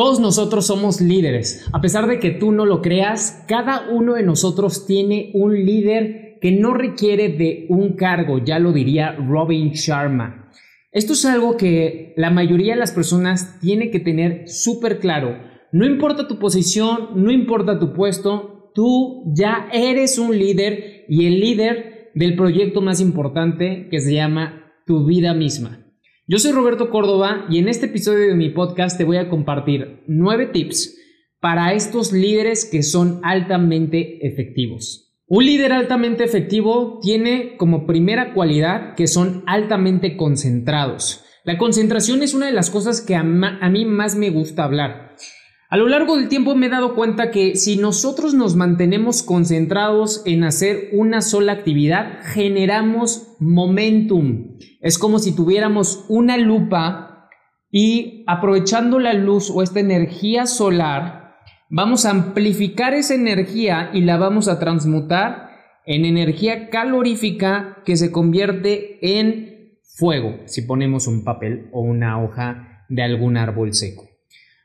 Todos nosotros somos líderes. A pesar de que tú no lo creas, cada uno de nosotros tiene un líder que no requiere de un cargo, ya lo diría Robin Sharma. Esto es algo que la mayoría de las personas tiene que tener súper claro. No importa tu posición, no importa tu puesto, tú ya eres un líder y el líder del proyecto más importante que se llama tu vida misma. Yo soy Roberto Córdoba y en este episodio de mi podcast te voy a compartir nueve tips para estos líderes que son altamente efectivos. Un líder altamente efectivo tiene como primera cualidad que son altamente concentrados. La concentración es una de las cosas que a, mí más me gusta hablar. A lo largo del tiempo me he dado cuenta que si nosotros nos mantenemos concentrados en hacer una sola actividad, generamos momentum. Es como si tuviéramos una lupa y aprovechando la luz o esta energía solar, vamos a amplificar esa energía y la vamos a transmutar en energía calorífica que se convierte en fuego si ponemos un papel o una hoja de algún árbol seco.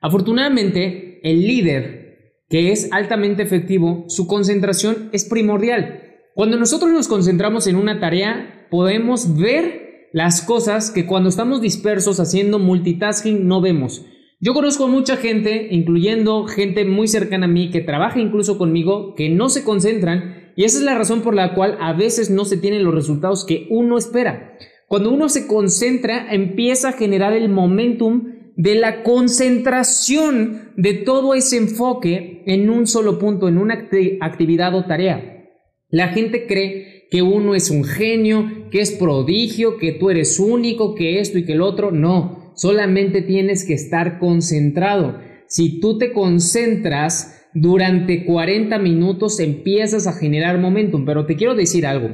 Afortunadamente, el líder, que es altamente efectivo, su concentración es primordial. Cuando nosotros nos concentramos en una tarea, podemos ver las cosas que cuando estamos dispersos haciendo multitasking no vemos. Yo conozco a mucha gente, incluyendo gente muy cercana a mí, que trabaja incluso conmigo, que no se concentran y esa es la razón por la cual a veces no se tienen los resultados que uno espera. Cuando uno se concentra, empieza a generar el momentum de la concentración de todo ese enfoque en un solo punto, en una actividad o tarea. La gente cree que uno es un genio, que es prodigio, que tú eres único, que esto y que el otro. No, solamente tienes que estar concentrado. Si tú te concentras durante 40 minutos, empiezas a generar momentum. Pero te quiero decir algo.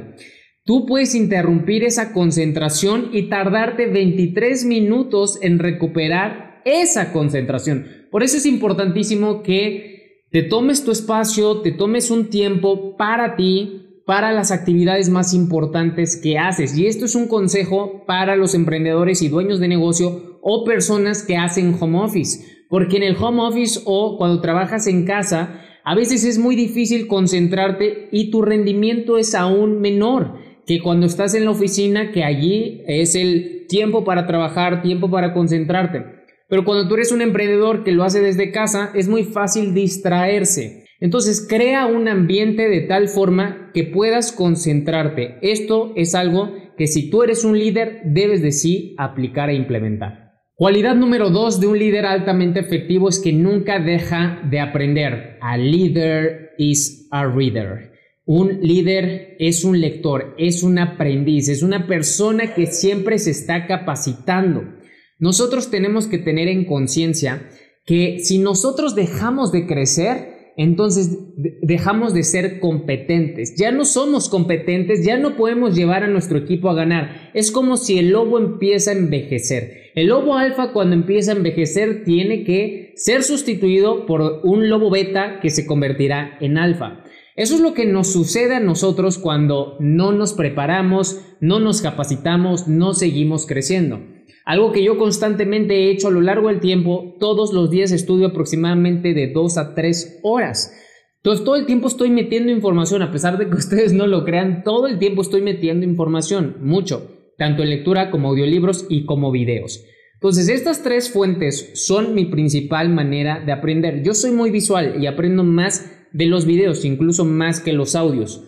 Tú puedes interrumpir esa concentración y tardarte 23 minutos en recuperar esa concentración. Por eso es importantísimo que te tomes tu espacio, te tomes un tiempo para ti, para las actividades más importantes que haces. Y esto es un consejo para los emprendedores y dueños de negocio o personas que hacen home office. Porque en el home office o cuando trabajas en casa, a veces es muy difícil concentrarte y tu rendimiento es aún menor que cuando estás en la oficina, que allí es el tiempo para trabajar, tiempo para concentrarte. Pero cuando tú eres un emprendedor que lo hace desde casa, es muy fácil distraerse. Entonces crea un ambiente de tal forma que puedas concentrarte. Esto es algo que si tú eres un líder debes de sí aplicar e implementar. Cualidad número dos de un líder altamente efectivo es que nunca deja de aprender. A leader is a reader. Un líder es un lector, es un aprendiz, es una persona que siempre se está capacitando. Nosotros tenemos que tener en conciencia que si nosotros dejamos de crecer, entonces dejamos de ser competentes. Ya no somos competentes, ya no podemos llevar a nuestro equipo a ganar. Es como si el lobo empieza a envejecer. El lobo alfa cuando empieza a envejecer tiene que ser sustituido por un lobo beta que se convertirá en alfa. Eso es lo que nos sucede a nosotros cuando no nos preparamos, no nos capacitamos, no seguimos creciendo. Algo que yo constantemente he hecho a lo largo del tiempo, todos los días estudio aproximadamente de 2 a 3 horas. Entonces todo el tiempo estoy metiendo información, a pesar de que ustedes no lo crean, todo el tiempo estoy metiendo información, mucho, tanto en lectura como audiolibros y como videos. Entonces estas tres fuentes son mi principal manera de aprender. Yo soy muy visual y aprendo más de los videos, incluso más que los audios.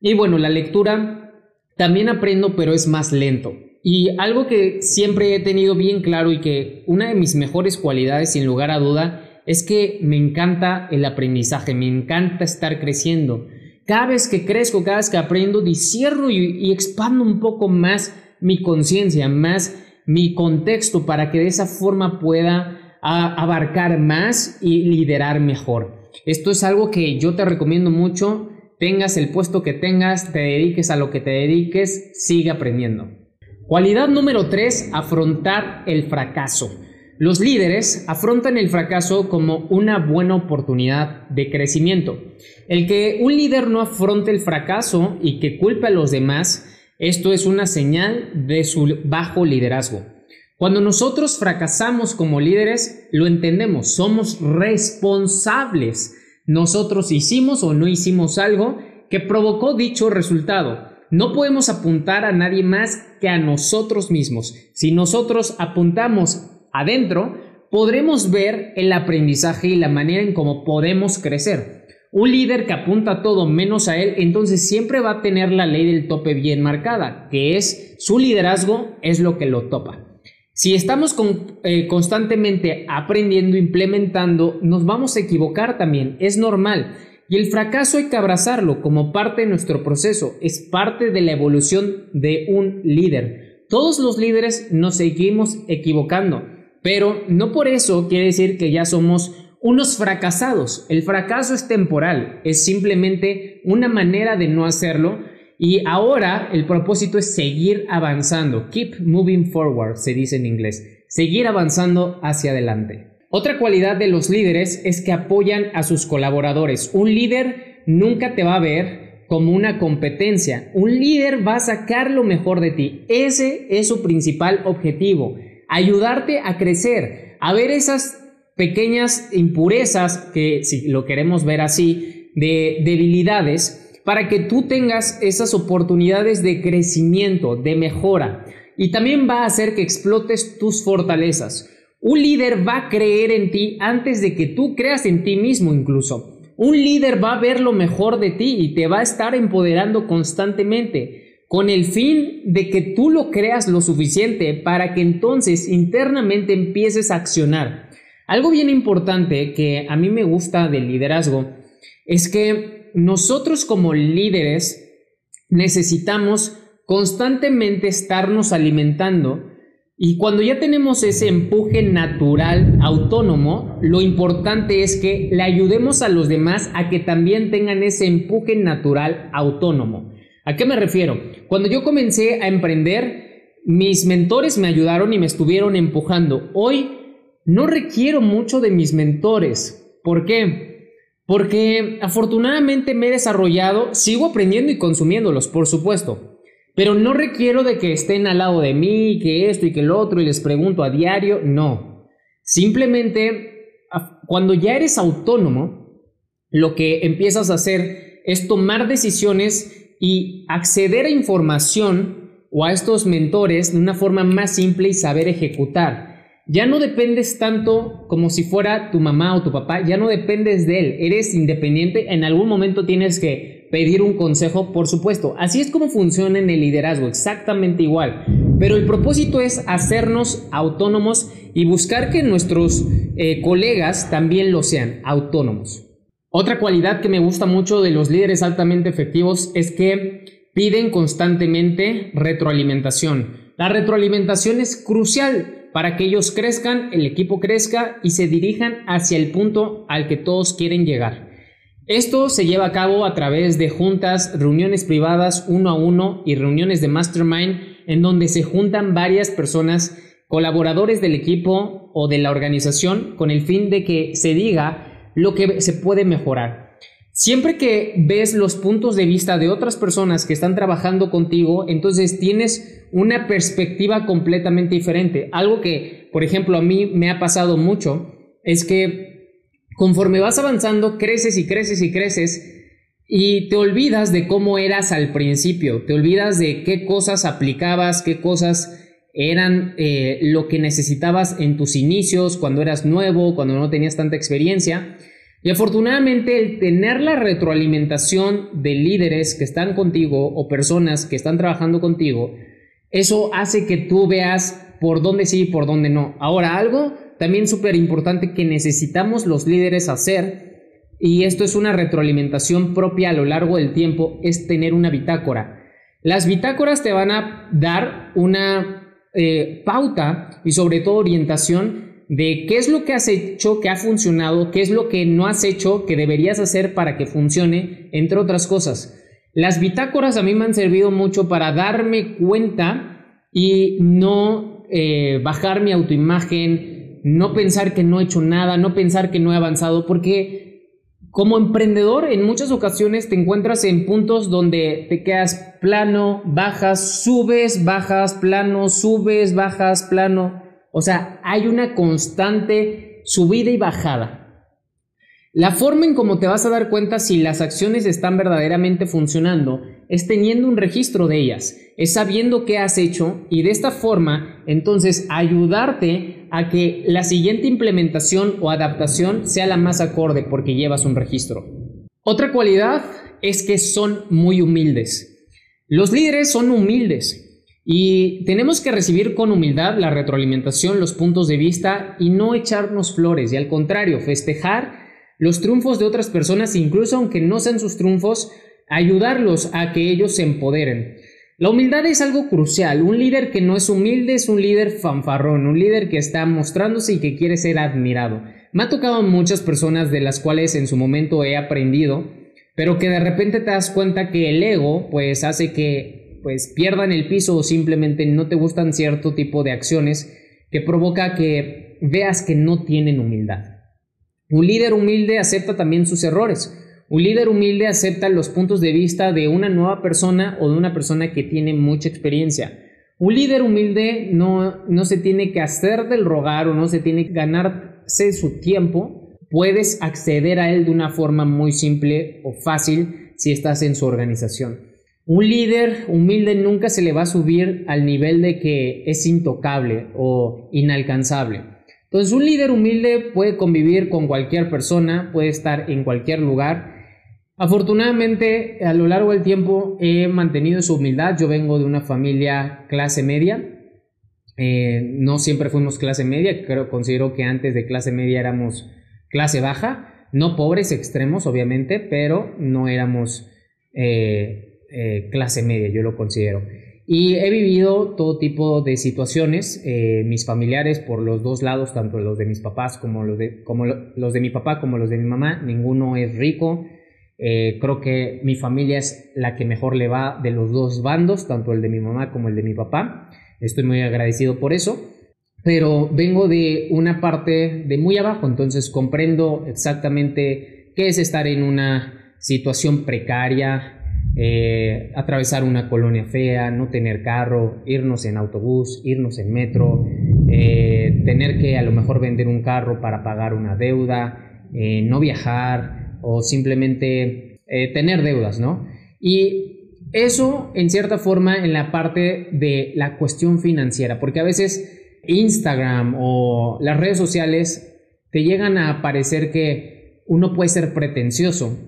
Y bueno, la lectura también aprendo, pero es más lento. Y algo que siempre he tenido bien claro y que una de mis mejores cualidades, sin lugar a duda, es que me encanta el aprendizaje, me encanta estar creciendo. Cada vez que crezco, cada vez que aprendo, discierno y, y expando un poco más mi conciencia, más mi contexto para que de esa forma pueda abarcar más y liderar mejor. Esto es algo que yo te recomiendo mucho. Tengas el puesto que tengas, te dediques a lo que te dediques, sigue aprendiendo. Cualidad número 3, afrontar el fracaso. Los líderes afrontan el fracaso como una buena oportunidad de crecimiento. El que un líder no afronte el fracaso y que culpe a los demás, esto es una señal de su bajo liderazgo. Cuando nosotros fracasamos como líderes, lo entendemos, somos responsables. Nosotros hicimos o no hicimos algo que provocó dicho resultado. No podemos apuntar a nadie más que a nosotros mismos. Si nosotros apuntamos adentro, podremos ver el aprendizaje y la manera en cómo podemos crecer. Un líder que apunta todo menos a él, entonces siempre va a tener la ley del tope bien marcada, que es su liderazgo es lo que lo topa. Si estamos eh, constantemente aprendiendo, implementando, nos vamos a equivocar también, es normal. Y el fracaso hay que abrazarlo como parte de nuestro proceso, es parte de la evolución de un líder. Todos los líderes nos seguimos equivocando, pero no por eso quiere decir que ya somos unos fracasados. El fracaso es temporal, es simplemente una manera de no hacerlo y ahora el propósito es seguir avanzando. Keep moving forward, se dice en inglés. Seguir avanzando hacia adelante. Otra cualidad de los líderes es que apoyan a sus colaboradores. Un líder nunca te va a ver como una competencia. Un líder va a sacar lo mejor de ti. Ese es su principal objetivo. Ayudarte a crecer, a ver esas pequeñas impurezas que, si lo queremos ver así, de debilidades, para que tú tengas esas oportunidades de crecimiento, de mejora. Y también va a hacer que explotes tus fortalezas. Un líder va a creer en ti antes de que tú creas en ti mismo incluso. Un líder va a ver lo mejor de ti y te va a estar empoderando constantemente con el fin de que tú lo creas lo suficiente para que entonces internamente empieces a accionar. Algo bien importante que a mí me gusta del liderazgo es que nosotros como líderes necesitamos constantemente estarnos alimentando y cuando ya tenemos ese empuje natural autónomo, lo importante es que le ayudemos a los demás a que también tengan ese empuje natural autónomo. ¿A qué me refiero? Cuando yo comencé a emprender, mis mentores me ayudaron y me estuvieron empujando. Hoy no requiero mucho de mis mentores. ¿Por qué? Porque afortunadamente me he desarrollado, sigo aprendiendo y consumiéndolos, por supuesto, pero no requiero de que estén al lado de mí, que esto y que lo otro y les pregunto a diario, no. Simplemente, cuando ya eres autónomo, lo que empiezas a hacer es tomar decisiones y acceder a información o a estos mentores de una forma más simple y saber ejecutar ya no dependes tanto como si fuera tu mamá o tu papá, ya no dependes de él, eres independiente, en algún momento tienes que pedir un consejo, por supuesto. Así es como funciona en el liderazgo, exactamente igual. Pero el propósito es hacernos autónomos y buscar que nuestros eh, colegas también lo sean, autónomos. Otra cualidad que me gusta mucho de los líderes altamente efectivos es que piden constantemente retroalimentación. La retroalimentación es crucial para que ellos crezcan, el equipo crezca y se dirijan hacia el punto al que todos quieren llegar. Esto se lleva a cabo a través de juntas, reuniones privadas uno a uno y reuniones de mastermind en donde se juntan varias personas, colaboradores del equipo o de la organización con el fin de que se diga lo que se puede mejorar. Siempre que ves los puntos de vista de otras personas que están trabajando contigo, entonces tienes una perspectiva completamente diferente. Algo que, por ejemplo, a mí me ha pasado mucho es que conforme vas avanzando, creces y creces y creces y te olvidas de cómo eras al principio, te olvidas de qué cosas aplicabas, qué cosas eran eh, lo que necesitabas en tus inicios, cuando eras nuevo, cuando no tenías tanta experiencia. Y afortunadamente el tener la retroalimentación de líderes que están contigo o personas que están trabajando contigo, eso hace que tú veas por dónde sí y por dónde no. Ahora, algo también súper importante que necesitamos los líderes hacer, y esto es una retroalimentación propia a lo largo del tiempo, es tener una bitácora. Las bitácoras te van a dar una eh, pauta y sobre todo orientación de qué es lo que has hecho que ha funcionado, qué es lo que no has hecho que deberías hacer para que funcione, entre otras cosas. Las bitácoras a mí me han servido mucho para darme cuenta y no eh, bajar mi autoimagen, no pensar que no he hecho nada, no pensar que no he avanzado, porque como emprendedor en muchas ocasiones te encuentras en puntos donde te quedas plano, bajas, subes, bajas, plano, subes, bajas, plano O sea, hay una constante subida y bajada. La forma en cómo te vas a dar cuenta si las acciones están verdaderamente funcionando es teniendo un registro de ellas, es sabiendo qué has hecho y de esta forma entonces ayudarte a que la siguiente implementación o adaptación sea la más acorde porque llevas un registro. Otra cualidad es que son muy humildes. Los líderes son humildes y tenemos que recibir con humildad la retroalimentación, los puntos de vista y no echarnos flores y al contrario, festejar los triunfos de otras personas, incluso aunque no sean sus triunfos, ayudarlos a que ellos se empoderen. La humildad es algo crucial. Un líder que no es humilde es un líder fanfarrón, un líder que está mostrándose y que quiere ser admirado. Me ha tocado muchas personas de las cuales en su momento he aprendido, pero que de repente te das cuenta que el ego pues hace que pues pierdan el piso o simplemente no te gustan cierto tipo de acciones que provoca que veas que no tienen humildad. Un líder humilde acepta también sus errores. Un líder humilde acepta los puntos de vista de una nueva persona o de una persona que tiene mucha experiencia. Un líder humilde no, no se tiene que hacer del rogar o no se tiene que ganarse su tiempo. Puedes acceder a él de una forma muy simple o fácil si estás en su organización. Un líder humilde nunca se le va a subir al nivel de que es intocable o inalcanzable. Entonces un líder humilde puede convivir con cualquier persona, puede estar en cualquier lugar. Afortunadamente a lo largo del tiempo he mantenido su humildad. Yo vengo de una familia clase media. Eh, no siempre fuimos clase media, creo, considero que antes de clase media éramos clase baja, no pobres extremos obviamente, pero no éramos eh, eh, clase media, yo lo considero. Y he vivido todo tipo de situaciones, eh, mis familiares por los dos lados, tanto los de mis papás como los de, como los de mi papá como los de mi mamá, ninguno es rico. Eh, creo que mi familia es la que mejor le va de los dos bandos, tanto el de mi mamá como el de mi papá. Estoy muy agradecido por eso. Pero vengo de una parte de muy abajo, entonces comprendo exactamente qué es estar en una situación precaria, eh, atravesar una colonia fea, no tener carro, irnos en autobús, irnos en metro, eh, tener que a lo mejor vender un carro para pagar una deuda, eh, no viajar o simplemente tener deudas, ¿no? Y eso en cierta forma en la parte de la cuestión financiera, porque a veces Instagram o las redes sociales te llegan a parecer que uno puede ser pretencioso,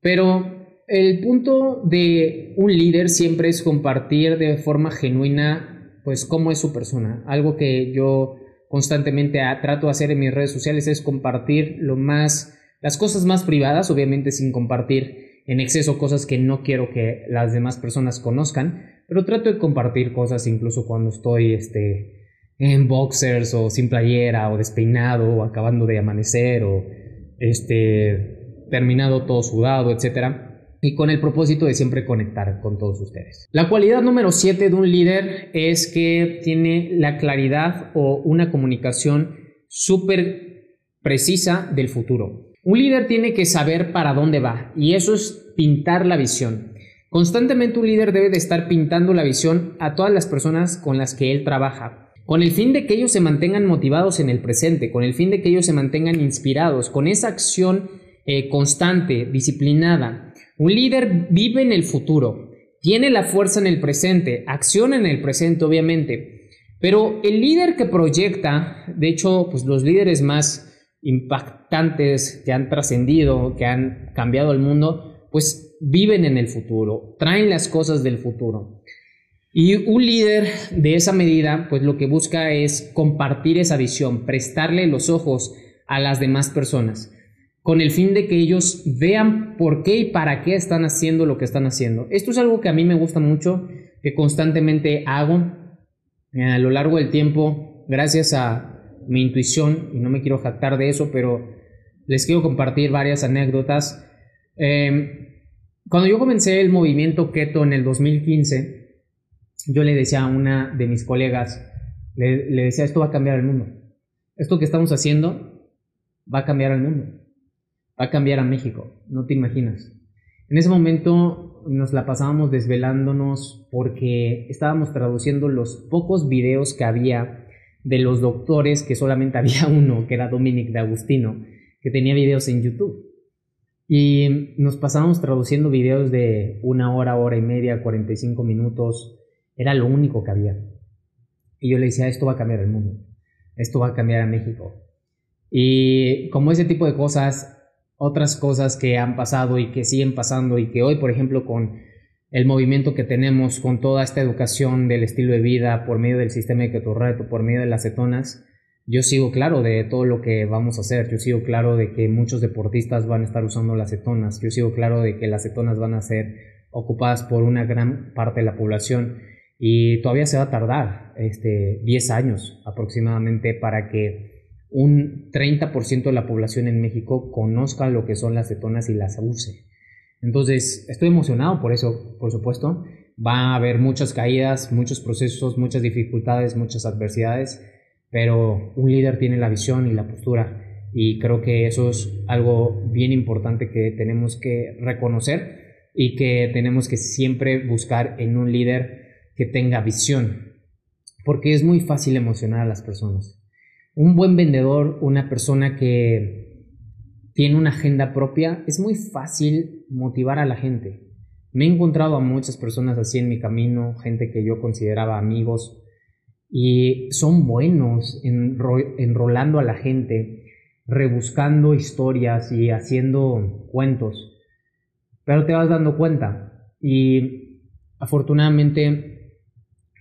pero el punto de un líder siempre es compartir de forma genuina, pues, cómo es su persona. Algo que yo constantemente trato de hacer en mis redes sociales es compartir lo más, las cosas más privadas, obviamente sin compartir en exceso cosas que no quiero que las demás personas conozcan, pero trato de compartir cosas incluso cuando estoy, este, en boxers o sin playera o despeinado o acabando de amanecer o, este, terminado todo sudado, etcétera y con el propósito de siempre conectar con todos ustedes. La cualidad número 7 de un líder es que tiene la claridad o una comunicación súper precisa del futuro. Un líder tiene que saber para dónde va y eso es pintar la visión. Constantemente un líder debe de estar pintando la visión a todas las personas con las que él trabaja, con el fin de que ellos se mantengan motivados en el presente, con el fin de que ellos se mantengan inspirados, con esa acción eh, constante, disciplinada, un líder vive en el futuro, tiene la fuerza en el presente, acciona en el presente, obviamente. Pero el líder que proyecta, de hecho, pues los líderes más impactantes que han trascendido, que han cambiado el mundo, pues viven en el futuro, traen las cosas del futuro. Y un líder de esa medida, pues lo que busca es compartir esa visión, prestarle los ojos a las demás personas con el fin de que ellos vean por qué y para qué están haciendo lo que están haciendo. Esto es algo que a mí me gusta mucho, que constantemente hago eh, a lo largo del tiempo, gracias a mi intuición, y no me quiero jactar de eso, pero les quiero compartir varias anécdotas. Em, cuando yo comencé el movimiento keto en el 2015, yo le decía a una de mis colegas, le, le decía, esto va a cambiar el mundo. Esto que estamos haciendo va a cambiar el mundo va a cambiar a México, no te imaginas. En ese momento nos la pasábamos desvelándonos porque estábamos traduciendo los pocos videos que había de los doctores que solamente había uno, que era Dominic de Agustino, que tenía videos en YouTube. Y nos pasamos traduciendo videos de una hora, hora y media, 45 minutos. Era lo único que había. Y yo le decía, esto va a cambiar el mundo. Esto va a cambiar a México. Y como ese tipo de cosas, otras cosas que han pasado y que siguen pasando y que hoy, por ejemplo, con el movimiento que tenemos, con toda esta educación del estilo de vida por medio del sistema de ketorreto, por medio de las cetonas, yo sigo claro de todo lo que vamos a hacer, yo sigo claro de que muchos deportistas van a estar usando las cetonas, yo sigo claro de que las cetonas van a ser ocupadas por una gran parte de la población. Y todavía se va a tardar este, 10 años aproximadamente para que un 30% de la población en México conozca lo que son las cetonas y las use. Entonces, estoy emocionado por eso, por supuesto. Va a haber muchas caídas, muchos procesos, muchas dificultades, muchas adversidades, pero un líder tiene la visión y la postura y creo que eso es algo bien importante que tenemos que reconocer y que tenemos que siempre buscar en un líder que tenga visión, porque es muy fácil emocionar a las personas. Un buen vendedor, una persona que tiene una agenda propia, es muy fácil motivar a la gente. Me he encontrado a muchas personas así en mi camino, gente que yo consideraba amigos, y son buenos enrolando a la gente, rebuscando historias y haciendo cuentos. Pero te vas dando cuenta y afortunadamente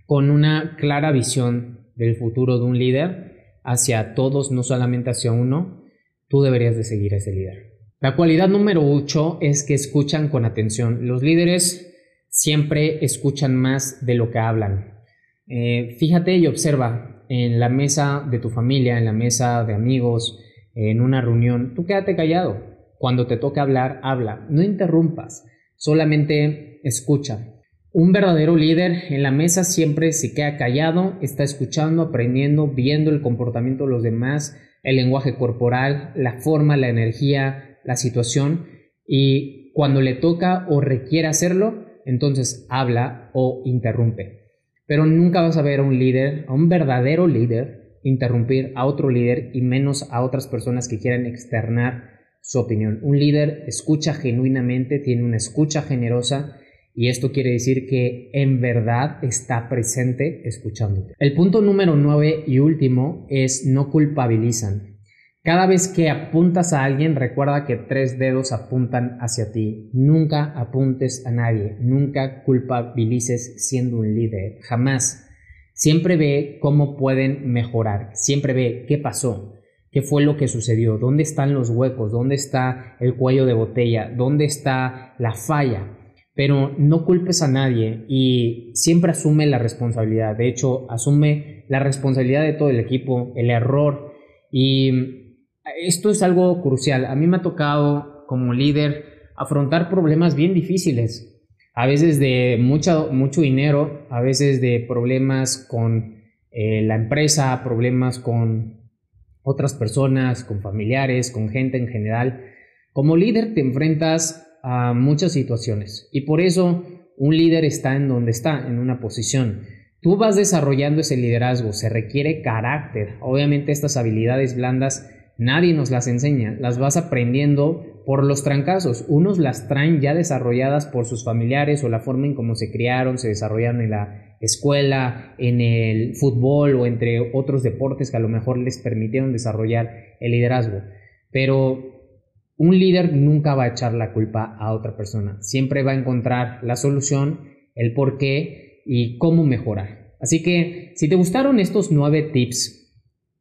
con una clara visión del futuro de un líder hacia todos, no solamente hacia uno, tú deberías de seguir a ese líder. La cualidad número 8 es que escuchan con atención. Los líderes siempre escuchan más de lo que hablan. Eh, fíjate y observa en la mesa de tu familia, en la mesa de amigos, en una reunión, tú quédate callado. Cuando te toque hablar, habla. No interrumpas, solamente escucha. Un verdadero líder en la mesa siempre se queda callado, está escuchando, aprendiendo, viendo el comportamiento de los demás, el lenguaje corporal, la forma, la energía, la situación y cuando le toca o requiere hacerlo, entonces habla o interrumpe. Pero nunca vas a ver a un líder, a un verdadero líder, interrumpir a otro líder y menos a otras personas que quieran externar su opinión. Un líder escucha genuinamente, tiene una escucha generosa y esto quiere decir que en verdad está presente escuchándote. El punto número 9 y último es no culpabilizan. Cada vez que apuntas a alguien, recuerda que tres dedos apuntan hacia ti. Nunca apuntes a nadie, nunca culpabilices siendo un líder, jamás. Siempre ve cómo pueden mejorar, siempre ve qué pasó, qué fue lo que sucedió, dónde están los huecos, dónde está el cuello de botella, dónde está la falla. Pero no culpes a nadie y siempre asume la responsabilidad. De hecho, asume la responsabilidad de todo el equipo, el error y esto es algo crucial. A mí me ha tocado como líder afrontar problemas bien difíciles. A veces de mucho, mucho dinero, a veces de problemas con eh, la empresa, problemas con otras personas, con familiares, con gente en general. Como líder te enfrentas a muchas situaciones y por eso un líder está en donde está, en una posición. Tú vas desarrollando ese liderazgo, se requiere carácter. Obviamente estas habilidades blandas Nadie nos las enseña, las vas aprendiendo por los trancazos. Unos las traen ya desarrolladas por sus familiares o la forma en cómo se criaron, se desarrollaron en la escuela, en el fútbol o entre otros deportes que a lo mejor les permitieron desarrollar el liderazgo. Pero un líder nunca va a echar la culpa a otra persona. Siempre va a encontrar la solución, el por qué y cómo mejorar. Así que si te gustaron estos nueve tips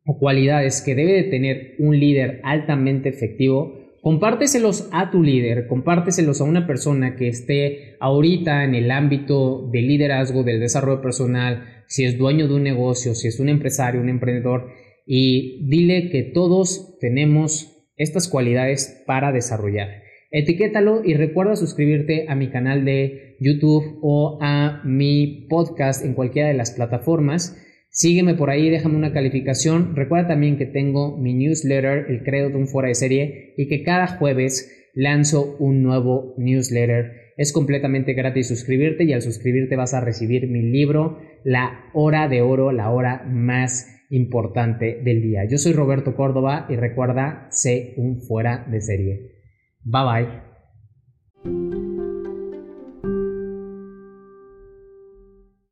o cualidades que debe de tener un líder altamente efectivo, compárteselos a tu líder, compárteselos a una persona que esté ahorita en el ámbito del liderazgo, del desarrollo personal, si es dueño de un negocio, si es un empresario, un emprendedor, y dile que todos tenemos estas cualidades para desarrollar. Etiquétalo y recuerda suscribirte a mi canal de YouTube o a mi podcast en cualquiera de las plataformas Sígueme por ahí, déjame una calificación. Recuerda también que tengo mi newsletter, el credo de un fuera de serie, y que cada jueves lanzo un nuevo newsletter. Es completamente gratis suscribirte y al suscribirte vas a recibir mi libro, La Hora de Oro, la hora más importante del día. Yo soy Roberto Córdoba y recuerda, sé un fuera de serie. Bye bye.